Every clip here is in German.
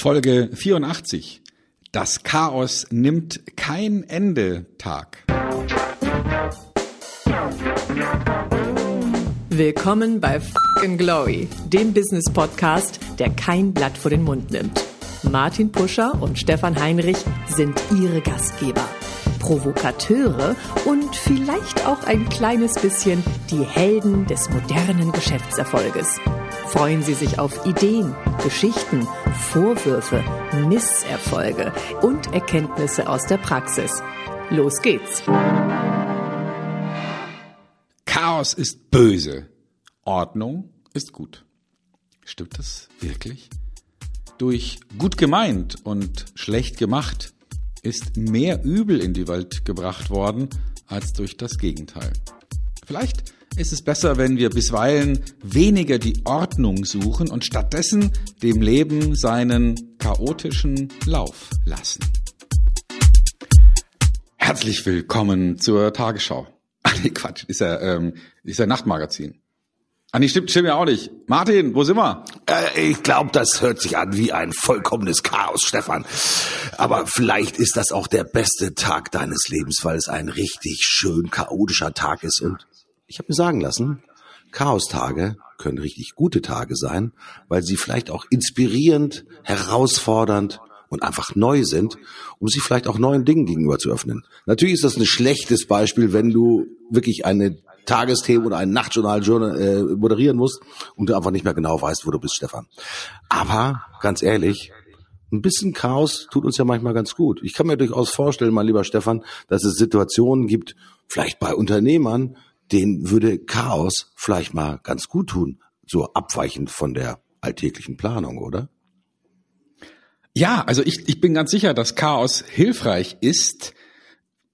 Folge 84. Das Chaos nimmt kein Ende Tag. Willkommen bei Fucking Glory, dem Business Podcast, der kein Blatt vor den Mund nimmt. Martin Puscher und Stefan Heinrich sind ihre Gastgeber. Provokateure und vielleicht auch ein kleines bisschen die Helden des modernen Geschäftserfolges. Freuen Sie sich auf Ideen, Geschichten, Vorwürfe, Misserfolge und Erkenntnisse aus der Praxis. Los geht's! Chaos ist böse. Ordnung ist gut. Stimmt das wirklich? Durch gut gemeint und schlecht gemacht ist mehr Übel in die Welt gebracht worden als durch das Gegenteil. Vielleicht ist es besser, wenn wir bisweilen weniger die Ordnung suchen und stattdessen dem Leben seinen chaotischen Lauf lassen. Herzlich willkommen zur Tagesschau. Ach nee, Quatsch, ist ja, ähm, ist ja Nachtmagazin. Ah, nee, stimmt, stimmt ja auch nicht. Martin, wo sind wir? Äh, ich glaube, das hört sich an wie ein vollkommenes Chaos, Stefan. Aber vielleicht ist das auch der beste Tag deines Lebens, weil es ein richtig schön chaotischer Tag ist. Und ich habe mir sagen lassen, Chaostage können richtig gute Tage sein, weil sie vielleicht auch inspirierend, herausfordernd und einfach neu sind, um sich vielleicht auch neuen Dingen gegenüber zu öffnen. Natürlich ist das ein schlechtes Beispiel, wenn du wirklich eine Tagesthemen oder ein Nachtjournal äh, moderieren musst und du einfach nicht mehr genau weißt, wo du bist, Stefan. Aber ganz ehrlich, ein bisschen Chaos tut uns ja manchmal ganz gut. Ich kann mir durchaus vorstellen, mein lieber Stefan, dass es Situationen gibt, vielleicht bei Unternehmern, denen würde Chaos vielleicht mal ganz gut tun, so abweichend von der alltäglichen Planung, oder? Ja, also ich, ich bin ganz sicher, dass Chaos hilfreich ist,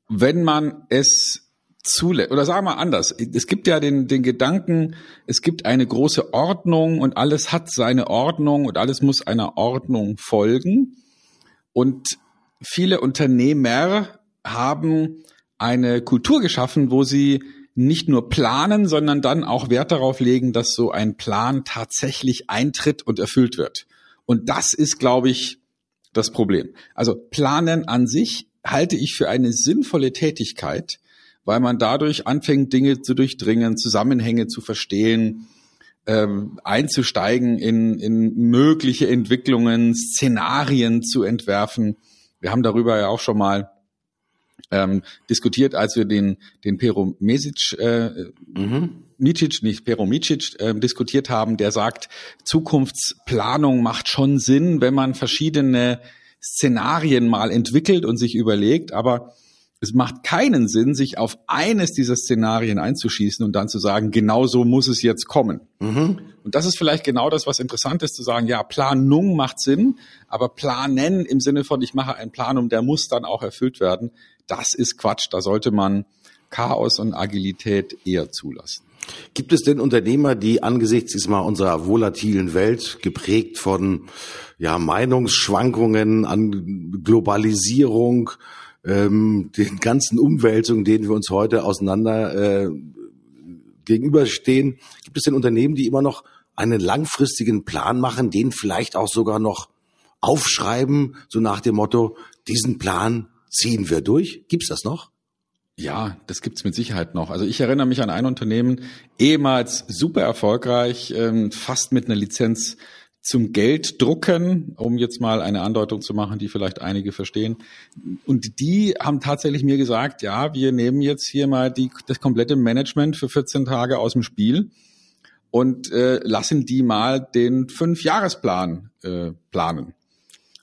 wenn man es zulässt, oder sagen wir anders, es gibt ja den, den Gedanken, es gibt eine große Ordnung und alles hat seine Ordnung und alles muss einer Ordnung folgen. Und viele Unternehmer haben eine Kultur geschaffen, wo sie nicht nur planen, sondern dann auch Wert darauf legen, dass so ein Plan tatsächlich eintritt und erfüllt wird. Und das ist, glaube ich, das Problem. Also Planen an sich halte ich für eine sinnvolle Tätigkeit, weil man dadurch anfängt, Dinge zu durchdringen, Zusammenhänge zu verstehen, ähm, einzusteigen in, in mögliche Entwicklungen, Szenarien zu entwerfen. Wir haben darüber ja auch schon mal ähm, diskutiert, als wir den, den Pero Mesic, äh, mhm. Micic, nicht Pero Micic, äh, diskutiert haben, der sagt, Zukunftsplanung macht schon Sinn, wenn man verschiedene Szenarien mal entwickelt und sich überlegt, aber es macht keinen Sinn, sich auf eines dieser Szenarien einzuschießen und dann zu sagen, genau so muss es jetzt kommen. Mhm. Und das ist vielleicht genau das, was interessant ist, zu sagen, ja, Planung macht Sinn, aber planen im Sinne von, ich mache einen Plan und der muss dann auch erfüllt werden, das ist Quatsch. Da sollte man Chaos und Agilität eher zulassen. Gibt es denn Unternehmer, die angesichts diesmal unserer volatilen Welt, geprägt von ja, Meinungsschwankungen, an Globalisierung, ähm, den ganzen Umwälzungen, denen wir uns heute auseinander äh, gegenüberstehen, gibt es denn Unternehmen, die immer noch einen langfristigen Plan machen, den vielleicht auch sogar noch aufschreiben, so nach dem Motto, diesen Plan ziehen wir durch? Gibt's das noch? Ja, das gibt's mit Sicherheit noch. Also ich erinnere mich an ein Unternehmen, ehemals super erfolgreich, ähm, fast mit einer Lizenz zum Geld drucken, um jetzt mal eine Andeutung zu machen, die vielleicht einige verstehen. Und die haben tatsächlich mir gesagt, ja, wir nehmen jetzt hier mal die, das komplette Management für 14 Tage aus dem Spiel und äh, lassen die mal den Fünfjahresplan äh, planen,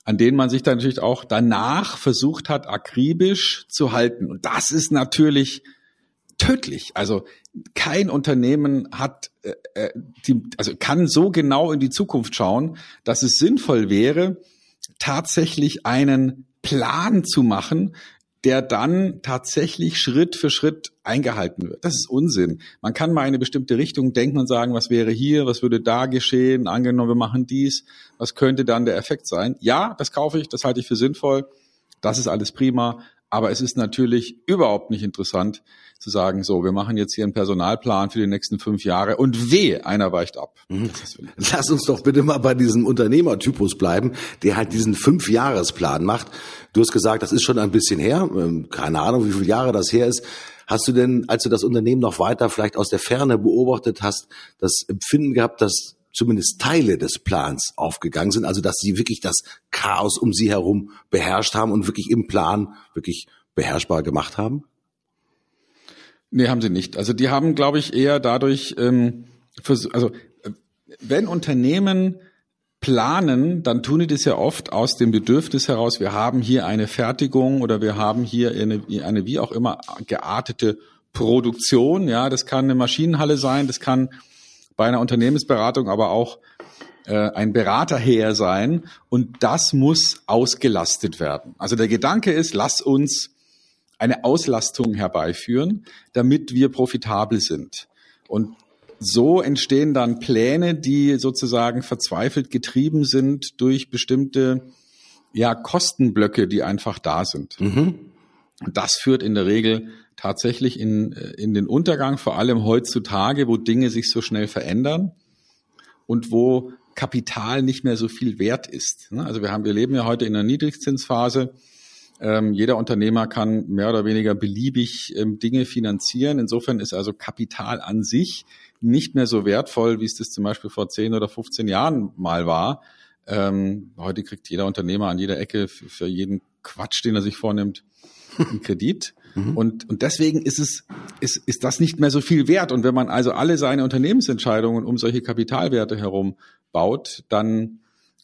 an den man sich dann natürlich auch danach versucht hat, akribisch zu halten. Und das ist natürlich tödlich. Also kein Unternehmen hat, äh, äh, die, also kann so genau in die Zukunft schauen, dass es sinnvoll wäre, tatsächlich einen Plan zu machen, der dann tatsächlich Schritt für Schritt eingehalten wird. Das ist Unsinn. Man kann mal eine bestimmte Richtung denken und sagen, was wäre hier, was würde da geschehen, angenommen, wir machen dies, was könnte dann der Effekt sein? Ja, das kaufe ich, das halte ich für sinnvoll, das ist alles prima, Aber es ist natürlich überhaupt nicht interessant zu sagen, so, wir machen jetzt hier einen Personalplan für die nächsten fünf Jahre und weh, einer weicht ab. Mhm. Lass uns doch bitte mal bei diesem Unternehmertypus bleiben, der halt diesen Fünfjahresplan macht. Du hast gesagt, das ist schon ein bisschen her, ähm, keine Ahnung, wie viele Jahre das her ist. Hast du denn, als du das Unternehmen noch weiter vielleicht aus der Ferne beobachtet hast, das Empfinden gehabt, dass zumindest Teile des Plans aufgegangen sind, also dass sie wirklich das Chaos um sie herum beherrscht haben und wirklich im Plan wirklich beherrschbar gemacht haben? Nee, haben sie nicht. Also die haben, glaube ich, eher dadurch, ähm, also äh, wenn Unternehmen planen, dann tun die das ja oft aus dem Bedürfnis heraus, wir haben hier eine Fertigung oder wir haben hier eine, eine wie auch immer geartete Produktion. Ja, das kann eine Maschinenhalle sein, das kann bei einer Unternehmensberatung aber auch äh, ein Beraterheer sein und das muss ausgelastet werden. Also der Gedanke ist, lass uns eine Auslastung herbeiführen, damit wir profitabel sind. Und so entstehen dann Pläne, die sozusagen verzweifelt getrieben sind durch bestimmte ja, Kostenblöcke, die einfach da sind. Mhm. Und das führt in der Regel tatsächlich in, in den Untergang, vor allem heutzutage, wo Dinge sich so schnell verändern und wo Kapital nicht mehr so viel wert ist. Also wir haben, wir leben ja heute in einer Niedrigzinsphase. Ähm, jeder Unternehmer kann mehr oder weniger beliebig ähm, Dinge finanzieren. Insofern ist also Kapital an sich nicht mehr so wertvoll, wie es das zum Beispiel vor 10 oder 15 Jahren mal war. Ähm, heute kriegt jeder Unternehmer an jeder Ecke für, für jeden Quatsch, den er sich vornimmt, einen Kredit. Mhm. Und, und deswegen ist es, ist, ist das nicht mehr so viel wert. Und wenn man also alle seine Unternehmensentscheidungen um solche Kapitalwerte herum baut, dann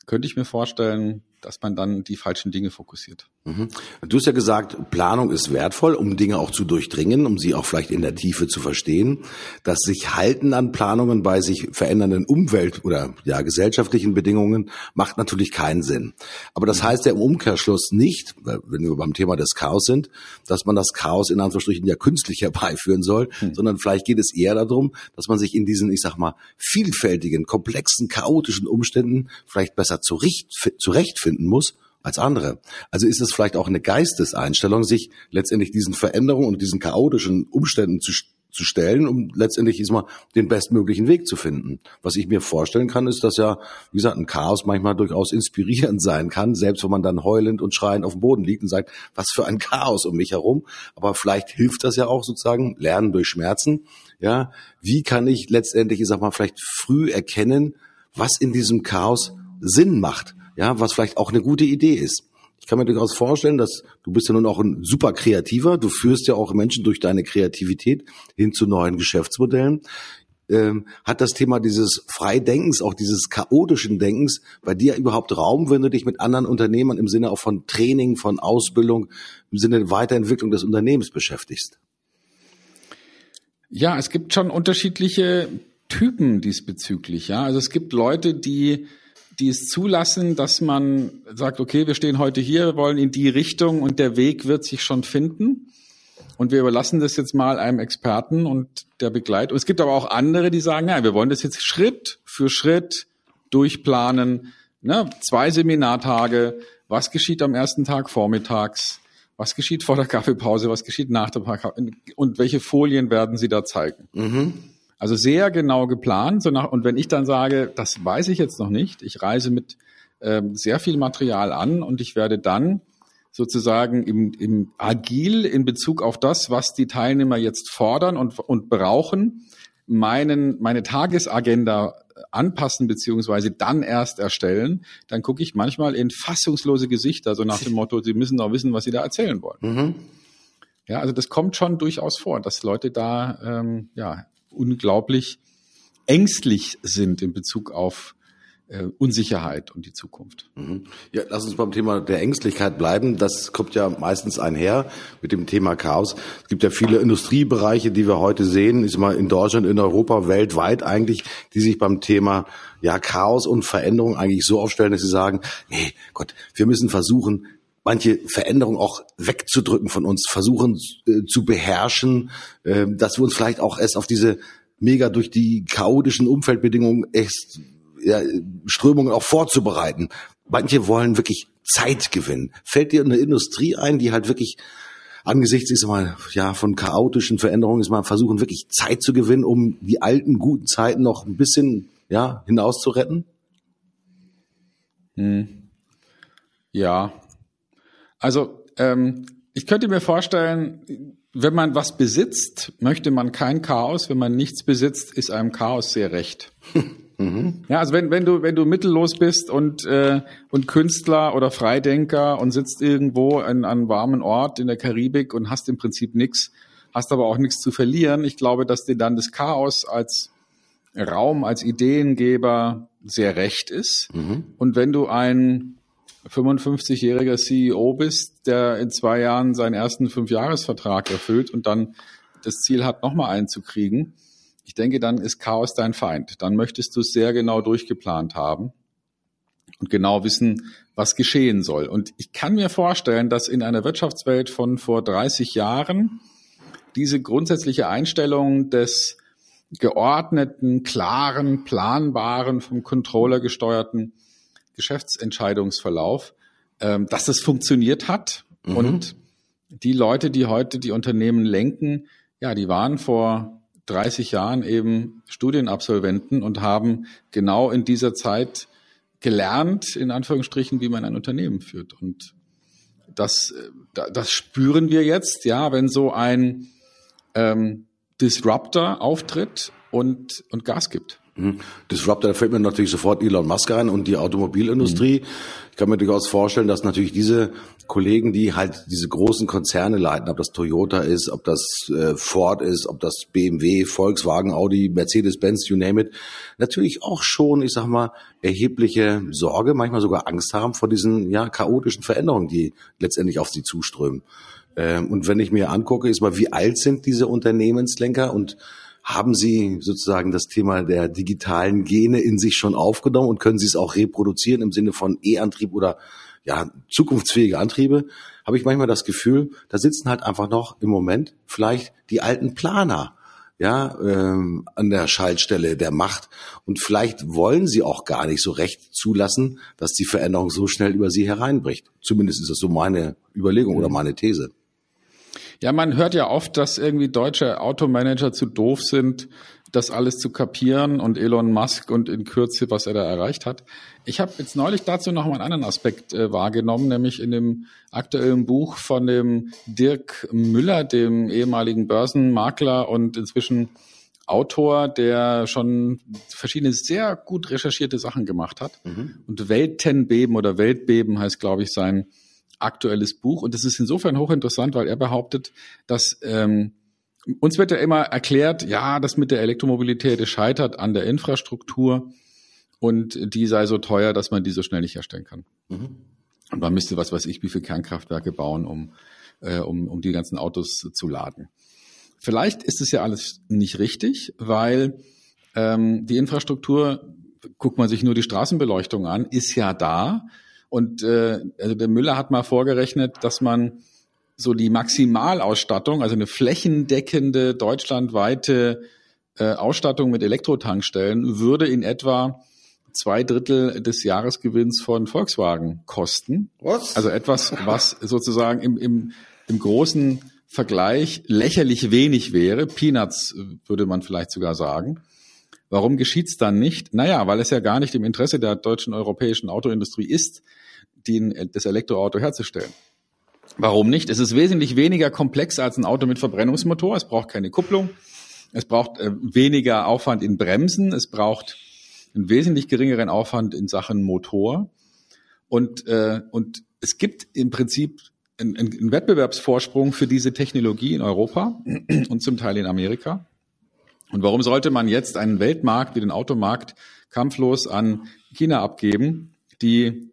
könnte ich mir vorstellen, dass man dann die falschen Dinge fokussiert. Mhm. Du hast ja gesagt, Planung ist wertvoll, um Dinge auch zu durchdringen, um sie auch vielleicht in der Tiefe zu verstehen. Das sich halten an Planungen bei sich verändernden Umwelt- oder ja, gesellschaftlichen Bedingungen macht natürlich keinen Sinn. Aber das heißt ja im Umkehrschluss nicht, wenn wir beim Thema des Chaos sind, dass man das Chaos in Anführungsstrichen ja künstlich herbeiführen soll, hm. sondern vielleicht geht es eher darum, dass man sich in diesen, ich sag mal, vielfältigen, komplexen, chaotischen Umständen vielleicht besser zurechtfinden muss als andere. Also ist es vielleicht auch eine Geisteseinstellung, sich letztendlich diesen Veränderungen und diesen chaotischen Umständen zu, zu stellen, um letztendlich ist mal den bestmöglichen Weg zu finden. Was ich mir vorstellen kann, ist, dass ja, wie gesagt, ein Chaos manchmal durchaus inspirierend sein kann, selbst wenn man dann heulend und schreiend auf dem Boden liegt und sagt, was für ein Chaos um mich herum. Aber vielleicht hilft das ja auch sozusagen, Lernen durch Schmerzen. Ja, wie kann ich letztendlich, ich sag mal, vielleicht früh erkennen, was in diesem Chaos Sinn macht? Ja, was vielleicht auch eine gute Idee ist. Ich kann mir durchaus vorstellen, dass du bist ja nun auch ein super Kreativer, du führst ja auch Menschen durch deine Kreativität hin zu neuen Geschäftsmodellen. Ähm, hat das Thema dieses Freidenkens, auch dieses chaotischen Denkens bei dir überhaupt Raum, wenn du dich mit anderen Unternehmern im Sinne auch von Training, von Ausbildung, im Sinne der Weiterentwicklung des Unternehmens beschäftigst? Ja, es gibt schon unterschiedliche Typen diesbezüglich. Ja, also es gibt Leute, die die es zulassen, dass man sagt, okay, wir stehen heute hier, wir wollen in die Richtung und der Weg wird sich schon finden. Und wir überlassen das jetzt mal einem Experten und der begleitet. Und es gibt aber auch andere, die sagen, ja, wir wollen das jetzt Schritt für Schritt durchplanen. Ne? Zwei Seminartage. Was geschieht am ersten Tag vormittags? Was geschieht vor der Kaffeepause? Was geschieht nach der Kaffeepause? Und welche Folien werden Sie da zeigen? Mhm. Also sehr genau geplant. So nach, und wenn ich dann sage, das weiß ich jetzt noch nicht, ich reise mit ähm, sehr viel Material an und ich werde dann sozusagen im, im agil in Bezug auf das, was die Teilnehmer jetzt fordern und, und brauchen, meinen, meine Tagesagenda anpassen beziehungsweise dann erst erstellen, dann gucke ich manchmal in fassungslose Gesichter, so nach dem Motto, sie müssen doch wissen, was sie da erzählen wollen. Mhm. Ja, also das kommt schon durchaus vor, dass Leute da ähm, ja unglaublich ängstlich sind in Bezug auf äh, Unsicherheit und die Zukunft. Mhm. Ja, lass uns beim Thema der Ängstlichkeit bleiben. Das kommt ja meistens einher mit dem Thema Chaos. Es gibt ja viele Industriebereiche, die wir heute sehen, ist mal in Deutschland, in Europa, weltweit eigentlich, die sich beim Thema ja Chaos und Veränderung eigentlich so aufstellen, dass sie sagen, nee, Gott, wir müssen versuchen, manche Veränderungen auch wegzudrücken von uns, versuchen äh, zu beherrschen, äh, dass wir uns vielleicht auch erst auf diese mega durch die chaotischen Umfeldbedingungen echt ja, Strömungen auch vorzubereiten. Manche wollen wirklich Zeit gewinnen. Fällt dir eine Industrie ein, die halt wirklich angesichts ist mal ja von chaotischen Veränderungen ist mal versuchen wirklich Zeit zu gewinnen, um die alten guten Zeiten noch ein bisschen ja hinaus zu retten? Hm. Ja, also ähm, ich könnte mir vorstellen, wenn man was besitzt, möchte man kein Chaos. Wenn man nichts besitzt, ist einem Chaos sehr recht. Mhm. Ja, also wenn, wenn du wenn du mittellos bist und äh, und Künstler oder Freidenker und sitzt irgendwo an einem warmen Ort in der Karibik und hast im Prinzip nichts, hast aber auch nichts zu verlieren. Ich glaube, dass dir dann das Chaos als Raum, als Ideengeber sehr recht ist. Mhm. Und wenn du ein 55-jähriger CEO bist, der in zwei Jahren seinen ersten Fünfjahresvertrag erfüllt und dann das Ziel hat, nochmal einen zu kriegen, ich denke, dann ist Chaos dein Feind. Dann möchtest du es sehr genau durchgeplant haben und genau wissen, was geschehen soll. Und ich kann mir vorstellen, dass in einer Wirtschaftswelt von vor 30 Jahren diese grundsätzliche Einstellung des geordneten, klaren, planbaren, vom Controller gesteuerten Geschäftsentscheidungsverlauf, ähm, dass es funktioniert hat. Mhm. Und die Leute, die heute die Unternehmen lenken, ja, die waren vor 30 Jahren eben Studienabsolventen und haben genau in dieser Zeit gelernt, in Anführungsstrichen, wie man ein Unternehmen führt. Und das, äh, das spüren wir jetzt, ja, wenn so ein ähm, Disruptor auftritt und, und Gas gibt. Mhm. Disruptor, da fällt mir natürlich sofort Elon Musk ein und die Automobilindustrie. Mhm. Ich kann mir durchaus vorstellen, dass natürlich diese Kollegen, die halt diese großen Konzerne leiten, ob das Toyota ist, ob das äh, Ford ist, ob das BMW, Volkswagen, Audi, Mercedes-Benz, you name it, natürlich auch schon, ich sag mal, erhebliche Sorge, manchmal sogar Angst haben vor diesen ja chaotischen Veränderungen, die letztendlich auf sie zuströmen. Ähm, und wenn ich mir angucke, ist mal, wie alt sind diese Unternehmenslenker und haben Sie sozusagen das Thema der digitalen Gene in sich schon aufgenommen und können Sie es auch reproduzieren im Sinne von E-Antrieb oder ja, zukunftsfähige Antriebe? Habe ich manchmal das Gefühl, da sitzen halt einfach noch im Moment vielleicht die alten Planer ja, ähm, an der Schaltstelle der Macht. Und vielleicht wollen sie auch gar nicht so recht zulassen, dass die Veränderung so schnell über sie hereinbricht. Zumindest ist das so meine Überlegung oder mhm. meine These. Ja, man hört ja oft, dass irgendwie deutsche Automanager zu doof sind, das alles zu kapieren und Elon Musk und in Kürze, was er da erreicht hat. Ich habe jetzt neulich dazu noch mal einen anderen Aspekt äh, wahrgenommen, nämlich in dem aktuellen Buch von dem Dirk Müller, dem ehemaligen Börsenmakler und inzwischen Autor, der schon verschiedene sehr gut recherchierte Sachen gemacht hat. Mhm. Und Weltenbeben oder Weltbeben heißt, glaube ich, sein aktuelles Buch. Und es ist insofern hochinteressant, weil er behauptet, dass ähm, uns wird ja immer erklärt, ja, das mit der Elektromobilität, scheitert an der Infrastruktur und die sei so teuer, dass man die so schnell nicht herstellen kann. Mhm. Und man müsste, was weiß ich, wie viele Kernkraftwerke bauen, um, äh, um, um die ganzen Autos zu laden. Vielleicht ist es ja alles nicht richtig, weil ähm, die Infrastruktur, guckt man sich nur die Straßenbeleuchtung an, ist ja da. Und äh, also der Müller hat mal vorgerechnet, dass man so die Maximalausstattung, also eine flächendeckende deutschlandweite äh, Ausstattung mit Elektrotankstellen, würde in etwa zwei Drittel des Jahresgewinns von Volkswagen kosten. Was? Also etwas, was sozusagen im, im, im großen Vergleich lächerlich wenig wäre. Peanuts äh, würde man vielleicht sogar sagen. Warum geschieht's dann nicht? Naja, weil es ja gar nicht im Interesse der deutschen europäischen Autoindustrie ist, den, das Elektroauto herzustellen. Warum nicht? Es ist wesentlich weniger komplex als ein Auto mit Verbrennungsmotor. Es braucht keine Kupplung. Es braucht äh, weniger Aufwand in Bremsen. Es braucht einen wesentlich geringeren Aufwand in Sachen Motor. Und, äh, und es gibt im Prinzip einen, einen Wettbewerbsvorsprung für diese Technologie in Europa und zum Teil in Amerika. Und warum sollte man jetzt einen Weltmarkt wie den Automarkt kampflos an China abgeben, die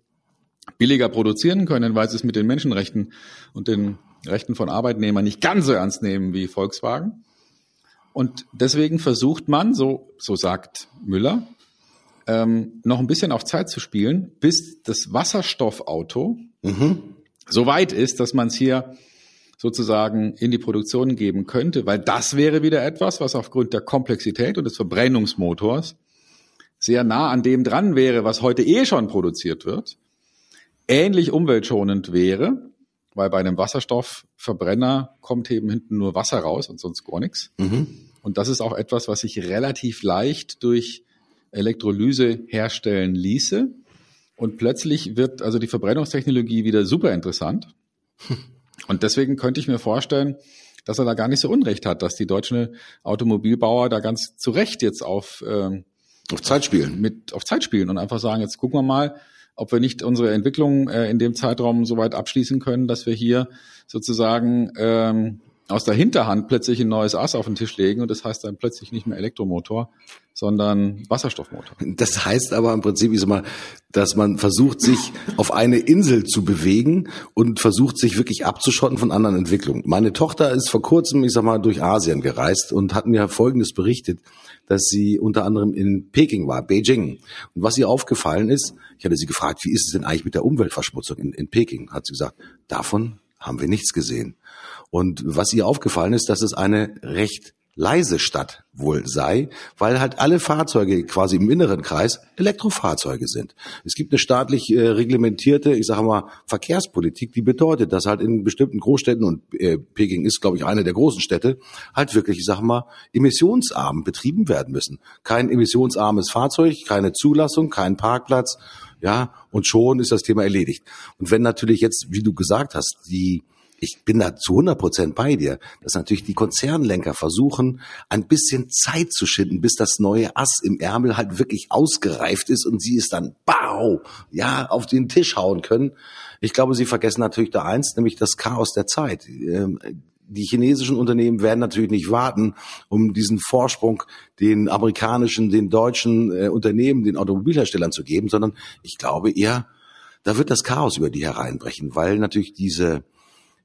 billiger produzieren können, weil sie es mit den Menschenrechten und den Rechten von Arbeitnehmern nicht ganz so ernst nehmen wie Volkswagen. Und deswegen versucht man, so, so sagt Müller, ähm, noch ein bisschen auf Zeit zu spielen, bis das Wasserstoffauto mhm. so weit ist, dass man es hier sozusagen in die Produktion geben könnte, weil das wäre wieder etwas, was aufgrund der Komplexität und des Verbrennungsmotors sehr nah an dem dran wäre, was heute eh schon produziert wird, ähnlich umweltschonend wäre, weil bei einem Wasserstoffverbrenner kommt eben hinten nur Wasser raus und sonst gar nichts. Mhm. Und das ist auch etwas, was sich relativ leicht durch Elektrolyse herstellen ließe. Und plötzlich wird also die Verbrennungstechnologie wieder super interessant. Und deswegen könnte ich mir vorstellen, dass er da gar nicht so Unrecht hat, dass die deutschen Automobilbauer da ganz zu Recht jetzt auf, ähm, auf Zeit spielen. Mit, auf Zeit spielen und einfach sagen, jetzt gucken wir mal, ob wir nicht unsere Entwicklung äh, in dem Zeitraum so weit abschließen können, dass wir hier sozusagen ähm, aus der Hinterhand plötzlich ein neues Ass auf den Tisch legen und das heißt dann plötzlich nicht mehr Elektromotor, sondern Wasserstoffmotor. Das heißt aber im Prinzip, ich sag mal, dass man versucht, sich auf eine Insel zu bewegen und versucht, sich wirklich abzuschotten von anderen Entwicklungen. Meine Tochter ist vor kurzem, ich sag mal, durch Asien gereist und hat mir Folgendes berichtet, dass sie unter anderem in Peking war, Beijing. Und was ihr aufgefallen ist, ich hatte sie gefragt, wie ist es denn eigentlich mit der Umweltverschmutzung in, in Peking? Hat sie gesagt, davon haben wir nichts gesehen. Und was ihr aufgefallen ist, dass es eine recht leise Stadt wohl sei, weil halt alle Fahrzeuge quasi im inneren Kreis Elektrofahrzeuge sind. Es gibt eine staatlich äh, reglementierte, ich sage mal, Verkehrspolitik, die bedeutet, dass halt in bestimmten Großstädten und äh, Peking ist, glaube ich, eine der großen Städte, halt wirklich, ich sage mal, emissionsarm betrieben werden müssen. Kein emissionsarmes Fahrzeug, keine Zulassung, kein Parkplatz, ja, und schon ist das Thema erledigt. Und wenn natürlich jetzt, wie du gesagt hast, die ich bin da zu 100 Prozent bei dir, dass natürlich die Konzernlenker versuchen, ein bisschen Zeit zu schinden, bis das neue Ass im Ärmel halt wirklich ausgereift ist und sie es dann, bau, ja, auf den Tisch hauen können. Ich glaube, sie vergessen natürlich da eins, nämlich das Chaos der Zeit. Ähm, die chinesischen Unternehmen werden natürlich nicht warten, um diesen Vorsprung den amerikanischen, den deutschen äh, Unternehmen, den Automobilherstellern zu geben, sondern ich glaube eher, da wird das Chaos über die hereinbrechen, weil natürlich diese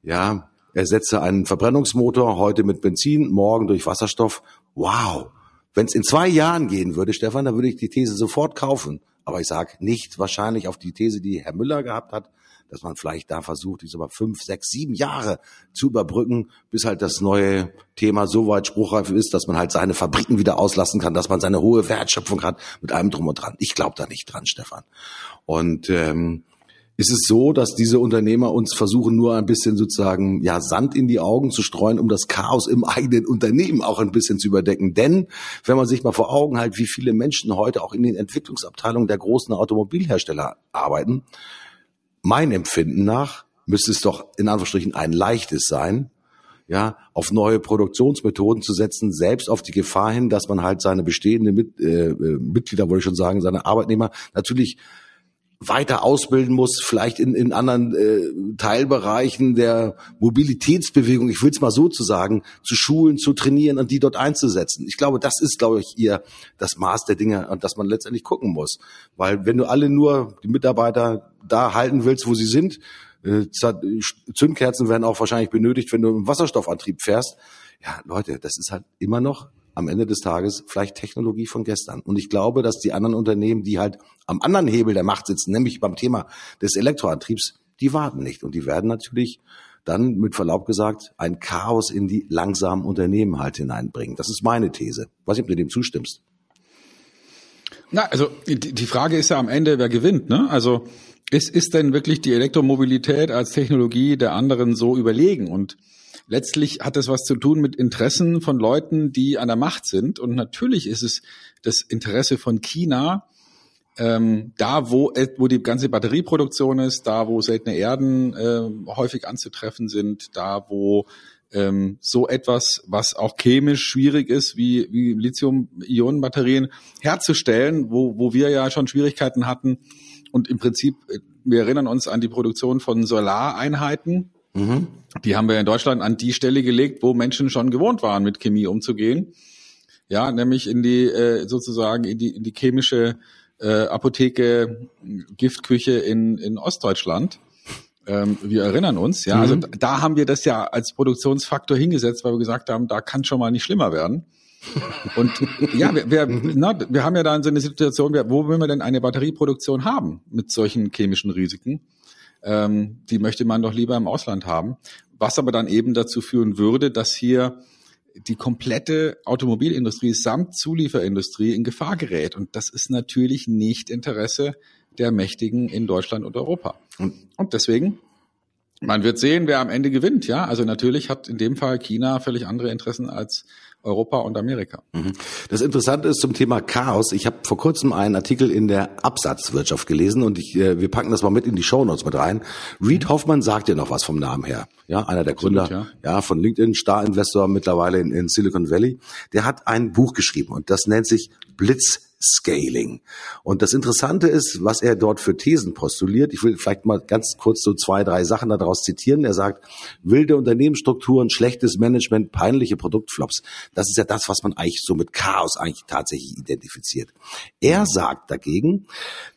ja, ersetze einen Verbrennungsmotor heute mit Benzin, morgen durch Wasserstoff. Wow. Wenn es in zwei Jahren gehen würde, Stefan, dann würde ich die These sofort kaufen. Aber ich sage nicht wahrscheinlich auf die These, die Herr Müller gehabt hat, dass man vielleicht da versucht, ich sag fünf, sechs, sieben Jahre zu überbrücken, bis halt das neue Thema so weit spruchreif ist, dass man halt seine Fabriken wieder auslassen kann, dass man seine hohe Wertschöpfung hat mit allem drum und dran. Ich glaube da nicht dran, Stefan. Und ähm, ist es so, dass diese Unternehmer uns versuchen, nur ein bisschen sozusagen ja Sand in die Augen zu streuen, um das Chaos im eigenen Unternehmen auch ein bisschen zu überdecken. Denn wenn man sich mal vor Augen hält, wie viele Menschen heute auch in den Entwicklungsabteilungen der großen Automobilhersteller arbeiten, mein Empfinden nach müsste es doch in Anführungsstrichen ein leichtes sein, ja, auf neue Produktionsmethoden zu setzen, selbst auf die Gefahr hin, dass man halt seine bestehenden Mit, äh, äh Mitglieder, wollte ich schon sagen, seine Arbeitnehmer natürlich weiter ausbilden muss, vielleicht in, in anderen äh, Teilbereichen der Mobilitätsbewegung, ich will es mal so zu sagen, zu schulen, zu trainieren und die dort einzusetzen. Ich glaube, das ist, glaube ich, ihr das Maß der Dinge, an das man letztendlich gucken muss. Weil wenn du alle nur die Mitarbeiter da halten willst, wo sie sind, äh, Zündkerzen werden auch wahrscheinlich benötigt, wenn du im Wasserstoffantrieb fährst. Ja, Leute, das ist halt immer noch am Ende des Tages vielleicht Technologie von gestern. Und ich glaube, dass die anderen Unternehmen, die halt am anderen Hebel der Macht sitzen, nämlich beim Thema des Elektroantriebs, die warten nicht. Und die werden natürlich dann mit Verlaub gesagt ein Chaos in die langsamen Unternehmen halt hineinbringen. Das ist meine These. Weiß nicht, ob du dem zustimmst. Na, also die Frage ist ja am Ende, wer gewinnt. Ne? Also ist, ist denn wirklich die Elektromobilität als Technologie der anderen so überlegen? Und letztlich hat es was zu tun mit Interessen von Leuten, die an der Macht sind. Und natürlich ist es das Interesse von China, ähm, da wo, wo die ganze Batterieproduktion ist, da wo seltene Erden äh, häufig anzutreffen sind, da wo ähm, so etwas, was auch chemisch schwierig ist, wie, wie Lithium-Ionen-Batterien herzustellen, wo, wo wir ja schon Schwierigkeiten hatten. Und im Prinzip, äh, wir erinnern uns an die Produktion von Solareinheiten, Mhm. Die haben wir in Deutschland an die Stelle gelegt, wo Menschen schon gewohnt waren, mit Chemie umzugehen. Ja, nämlich in die äh, sozusagen in die, in die chemische äh, Apotheke, Giftküche in, in Ostdeutschland. Ähm, wir erinnern uns, ja, also mhm. also da haben wir das ja als Produktionsfaktor hingesetzt, weil wir gesagt haben, da kann schon mal nicht schlimmer werden. Und ja, wir, wir, na, wir haben ja dann so eine Situation, wo will man denn eine Batterieproduktion haben mit solchen chemischen Risiken? Ähm, die möchte man doch lieber im Ausland haben. Was aber dann eben dazu führen würde, dass hier die komplette Automobilindustrie samt Zulieferindustrie in Gefahr gerät. Und das ist natürlich nicht Interesse der Mächtigen in Deutschland und Europa. Und, und deswegen Man wird sehen, wer am Ende gewinnt, ja. Also natürlich hat in dem Fall China völlig andere Interessen als Europa und Amerika. Mhm. Das Interessante ist zum Thema Chaos. Ich habe vor kurzem einen Artikel in der Absatzwirtschaft gelesen und ich, äh, wir packen das mal mit in die Shownotes mit rein. Reed Hoffmann sagt ja noch was vom Namen her. Ja, einer der Absolut, Gründer ja. ja. von LinkedIn, Star-Investor mittlerweile in, in Silicon Valley. Der hat ein Buch geschrieben und das nennt sich Blitz Scaling. Und das Interessante ist, was er dort für Thesen postuliert. Ich will vielleicht mal ganz kurz so zwei, drei Sachen daraus zitieren. Er sagt, wilde Unternehmensstrukturen, schlechtes Management, peinliche Produktflops. Das ist ja das, was man eigentlich so mit Chaos eigentlich tatsächlich identifiziert. Er sagt dagegen,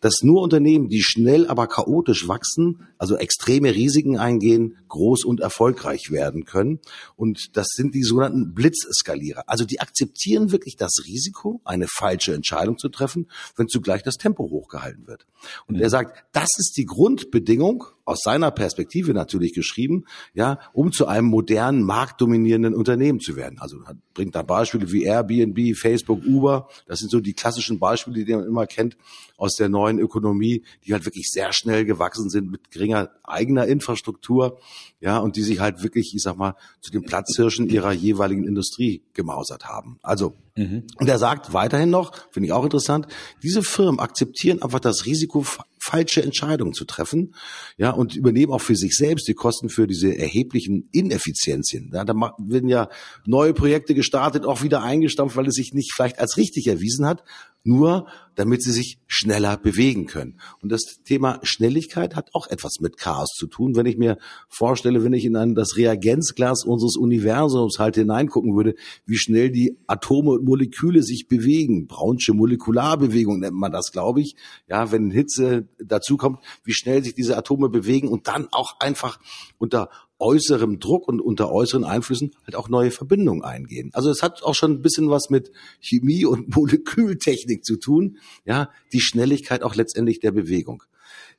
dass nur Unternehmen, die schnell, aber chaotisch wachsen, also extreme Risiken eingehen, groß und erfolgreich werden können. Und das sind die sogenannten Blitzskalierer. Also die akzeptieren wirklich das Risiko, eine falsche Entscheidung Entscheidung zu treffen, wenn zugleich das Tempo hochgehalten wird. Und mhm. er sagt, das ist die Grundbedingung, aus seiner Perspektive natürlich geschrieben, ja, um zu einem modernen, marktdominierenden Unternehmen zu werden. Also bringt da Beispiele wie Airbnb, Facebook, Uber. Das sind so die klassischen Beispiele, die man immer kennt aus der neuen Ökonomie, die halt wirklich sehr schnell gewachsen sind mit geringer eigener Infrastruktur, ja, und die sich halt wirklich, ich sag mal, zu den Platzhirschen ihrer jeweiligen Industrie gemausert haben. Also, mhm. und er sagt weiterhin noch, finde ich auch interessant, diese Firmen akzeptieren einfach das Risiko falsche Entscheidungen zu treffen, ja, und übernehmen auch für sich selbst die Kosten für diese erheblichen Ineffizienzien. Ja, da werden ja neue Projekte gestartet, auch wieder eingestampft, weil es sich nicht vielleicht als richtig erwiesen hat, nur damit sie sich schneller bewegen können. Und das Thema Schnelligkeit hat auch etwas mit Chaos zu tun. Wenn ich mir vorstelle, wenn ich in ein, das Reagenzglas unseres Universums halt hineingucken würde, wie schnell die Atome und Moleküle sich bewegen. Braunsche Molekularbewegung nennt man das, glaube ich. Ja, wenn Hitze dazu kommt, wie schnell sich diese Atome bewegen und dann auch einfach unter äußerem Druck und unter äußeren Einflüssen halt auch neue Verbindungen eingehen. Also es hat auch schon ein bisschen was mit Chemie und Molekültechnik zu tun, ja, die Schnelligkeit auch letztendlich der Bewegung.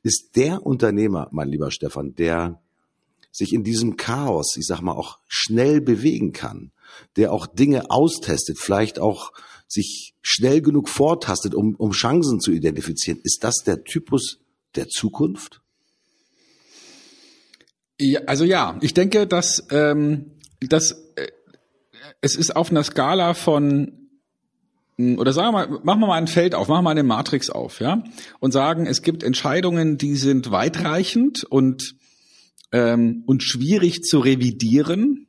Ist der Unternehmer, mein lieber Stefan, der sich in diesem Chaos, ich sag mal, auch schnell bewegen kann, der auch Dinge austestet, vielleicht auch sich schnell genug vortastet, um, um Chancen zu identifizieren. Ist das der Typus der Zukunft? Ja, also ja, ich denke, dass, ähm, dass äh, es ist auf einer Skala von hm, oder sagen wir mal, machen wir mal ein Feld auf, machen wir mal eine Matrix auf, ja, und sagen, es gibt Entscheidungen, die sind weitreichend und ähm, und schwierig zu revidieren,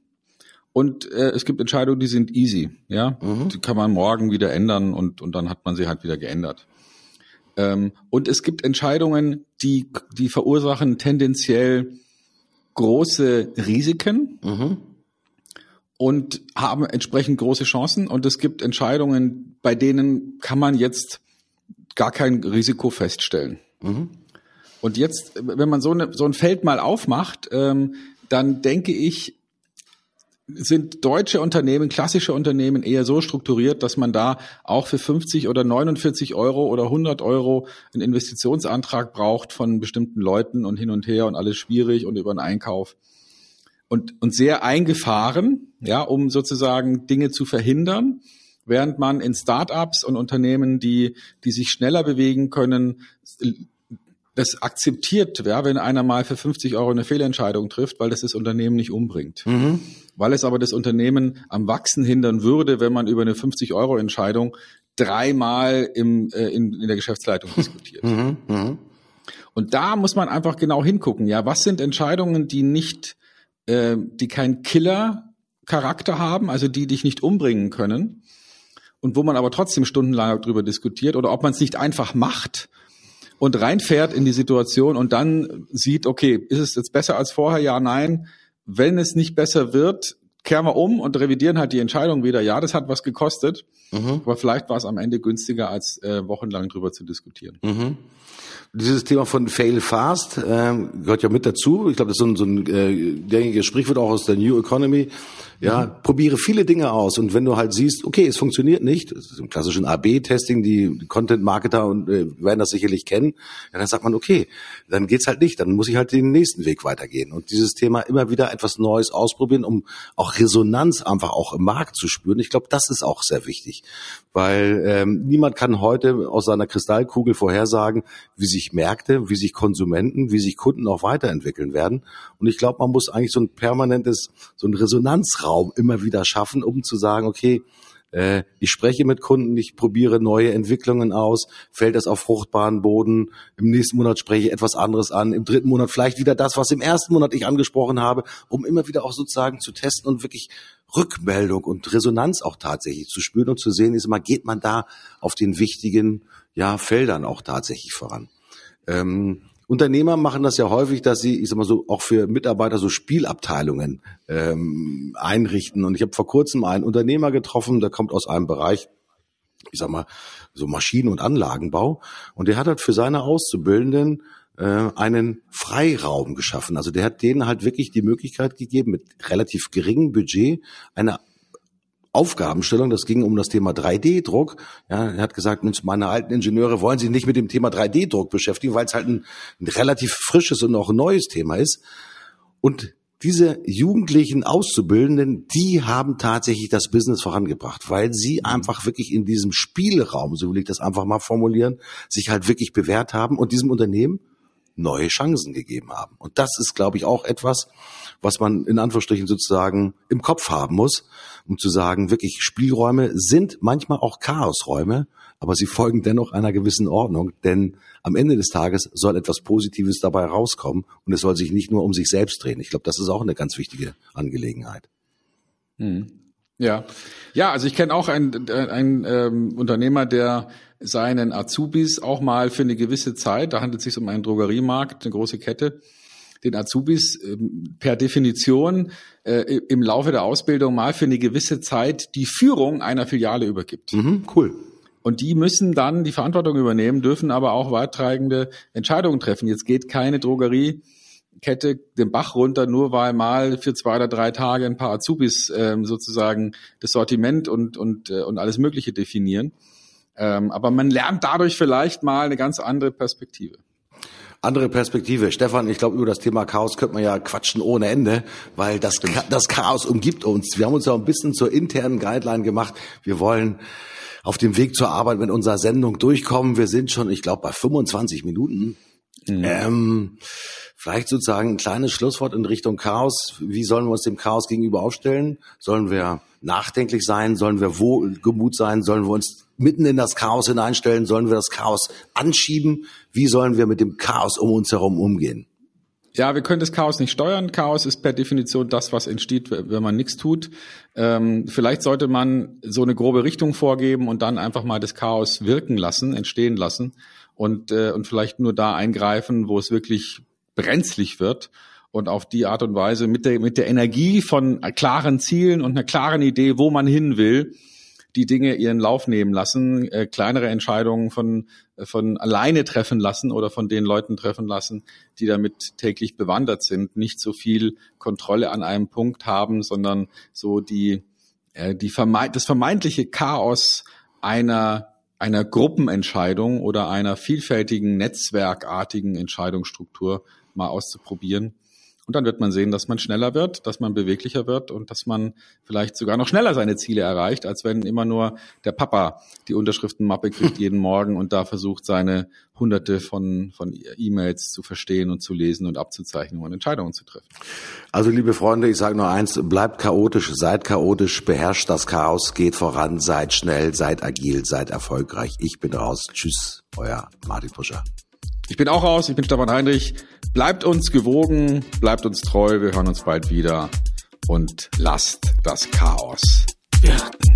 und äh, es gibt Entscheidungen, die sind easy, ja, mhm. die kann man morgen wieder ändern und und dann hat man sie halt wieder geändert. Ähm, und es gibt Entscheidungen, die die verursachen tendenziell große Risiken mhm. und haben entsprechend große Chancen. Und es gibt Entscheidungen, bei denen kann man jetzt gar kein Risiko feststellen. Mhm. Und jetzt, wenn man so, eine, so ein Feld mal aufmacht, ähm, dann denke ich, sind deutsche Unternehmen, klassische Unternehmen eher so strukturiert, dass man da auch für 50 oder 49 Euro oder 100 Euro einen Investitionsantrag braucht von bestimmten Leuten und hin und her und alles schwierig und über einen Einkauf. Und, und sehr eingefahren, ja, um sozusagen Dinge zu verhindern, während man in Startups und Unternehmen, die, die sich schneller bewegen können, das akzeptiert, ja, wenn einer mal für 50 Euro eine Fehlentscheidung trifft, weil das das Unternehmen nicht umbringt. Mhm. Weil es aber das Unternehmen am Wachsen hindern würde, wenn man über eine 50 Euro Entscheidung dreimal im, äh, in, in der Geschäftsleitung diskutiert. Mhm. Mhm. Und da muss man einfach genau hingucken. Ja, was sind Entscheidungen, die nicht, äh, die kein Killer-Charakter haben, also die dich nicht umbringen können und wo man aber trotzdem stundenlang darüber diskutiert oder ob man es nicht einfach macht und reinfährt in die Situation und dann sieht, okay, ist es jetzt besser als vorher? Ja, nein. Wenn es nicht besser wird, kehren wir um und revidieren halt die Entscheidung wieder. Ja, das hat was gekostet, mhm. aber vielleicht war es am Ende günstiger, als äh, wochenlang drüber zu diskutieren. Mhm. Dieses Thema von Fail Fast äh, gehört ja mit dazu. Ich glaube, das ist so ein, so ein äh, gängiges Sprichwort auch aus der New Economy. Ja, mhm. probiere viele Dinge aus und wenn du halt siehst, okay, es funktioniert nicht, das ist im klassischen AB-Testing, die Content-Marketer und äh, werden das sicherlich kennen, ja, dann sagt man, okay, dann geht's halt nicht, dann muss ich halt den nächsten Weg weitergehen und dieses Thema immer wieder etwas Neues ausprobieren, um auch Resonanz einfach auch im Markt zu spüren. Ich glaube, das ist auch sehr wichtig, weil ähm, niemand kann heute aus seiner Kristallkugel vorhersagen, wie sich Märkte, wie sich Konsumenten, wie sich Kunden auch weiterentwickeln werden und ich glaube, man muss eigentlich so ein permanentes, so ein Resonanzraum Raum immer wieder schaffen, um zu sagen, okay, äh, ich spreche mit Kunden, ich probiere neue Entwicklungen aus, fällt das auf fruchtbaren Boden, im nächsten Monat spreche ich etwas anderes an, im dritten Monat vielleicht wieder das, was im ersten Monat ich angesprochen habe, um immer wieder auch sozusagen zu testen und wirklich Rückmeldung und Resonanz auch tatsächlich zu spüren und zu sehen, ist mal, geht man da auf den wichtigen ja, Feldern auch tatsächlich voran. Ähm, Unternehmer machen das ja häufig, dass sie, ich sag mal so, auch für Mitarbeiter so Spielabteilungen ähm, einrichten. Und ich habe vor kurzem einen Unternehmer getroffen, der kommt aus einem Bereich, ich sag mal, so Maschinen- und Anlagenbau. Und der hat halt für seine Auszubildenden äh, einen Freiraum geschaffen. Also der hat denen halt wirklich die Möglichkeit gegeben, mit relativ geringem Budget eine Aufgabenstellung. Das ging um das Thema 3D-Druck. Ja, er hat gesagt, Mensch, meine alten Ingenieure wollen sich nicht mit dem Thema 3D-Druck beschäftigen, weil es halt ein, ein relativ frisches und auch neues Thema ist. Und diese jugendlichen Auszubildenden, die haben tatsächlich das Business vorangebracht, weil sie einfach wirklich in diesem Spielraum, so will ich das einfach mal formulieren, sich halt wirklich bewährt haben und diesem Unternehmen neue Chancen gegeben haben. Und das ist, glaube ich, auch etwas, was man in Anführungsstrichen sozusagen im Kopf haben muss, um zu sagen, wirklich Spielräume sind manchmal auch Chaosräume, aber sie folgen dennoch einer gewissen Ordnung, denn am Ende des Tages soll etwas Positives dabei rauskommen und es soll sich nicht nur um sich selbst drehen. Ich glaube, das ist auch eine ganz wichtige Angelegenheit. Hm. Ja, ja, also ich kenne auch einen, einen ähm, Unternehmer, der seinen Azubis auch mal für eine gewisse Zeit, da handelt es sich um einen Drogeriemarkt, eine große Kette, den Azubis ähm, per Definition äh, im Laufe der Ausbildung mal für eine gewisse Zeit die Führung einer Filiale übergibt. Mhm, cool. Und die müssen dann die Verantwortung übernehmen, dürfen aber auch weitreichende Entscheidungen treffen. Jetzt geht keine Drogeriekette den Bach runter, nur weil mal für zwei oder drei Tage ein paar Azubis ähm, sozusagen das Sortiment und, und, äh, und alles Mögliche definieren. Ähm, aber man lernt dadurch vielleicht mal eine ganz andere Perspektive andere Perspektive. Stefan, ich glaube, über das Thema Chaos könnte man ja quatschen ohne Ende, weil das, das Chaos umgibt uns. Wir haben uns ja ein bisschen zur internen Guideline gemacht. Wir wollen auf dem Weg zur Arbeit mit unserer Sendung durchkommen. Wir sind schon, ich glaube, bei 25 Minuten. Mhm. Ähm, vielleicht sozusagen ein kleines Schlusswort in Richtung Chaos. Wie sollen wir uns dem Chaos gegenüber aufstellen? Sollen wir nachdenklich sein? Sollen wir wohlgemut sein? Sollen wir uns mitten in das Chaos hineinstellen? Sollen wir das Chaos anschieben? Wie sollen wir mit dem Chaos um uns herum umgehen? Ja, wir können das Chaos nicht steuern. Chaos ist per Definition das, was entsteht, wenn man nichts tut. Ähm, vielleicht sollte man so eine grobe Richtung vorgeben und dann einfach mal das Chaos wirken lassen, entstehen lassen und, äh, und vielleicht nur da eingreifen, wo es wirklich brenzlig wird und auf die Art und Weise mit der, mit der Energie von klaren Zielen und einer klaren Idee, wo man hin will, die Dinge ihren Lauf nehmen lassen, äh, kleinere Entscheidungen von, äh, von alleine treffen lassen oder von den Leuten treffen lassen, die damit täglich bewandert sind, nicht so viel Kontrolle an einem Punkt haben, sondern so die, äh, die vermeid das vermeintliche Chaos einer einer Gruppenentscheidung oder einer vielfältigen netzwerkartigen Entscheidungsstruktur mal auszuprobieren und dann wird man sehen, dass man schneller wird, dass man beweglicher wird und dass man vielleicht sogar noch schneller seine Ziele erreicht, als wenn immer nur der Papa die Unterschriftenmappe kriegt jeden Morgen und da versucht, seine hunderte von, von E-Mails zu verstehen und zu lesen und abzuzeichnen und Entscheidungen zu treffen. Also liebe Freunde, ich sage nur eins, bleibt chaotisch, seid chaotisch, beherrscht das Chaos, geht voran, seid schnell, seid agil, seid erfolgreich. Ich bin raus. Tschüss, euer Martin Puscher. Ich bin auch raus, ich bin Stefan Heinrich. Bleibt uns gewogen, bleibt uns treu, wir hören uns bald wieder und lasst das Chaos werden.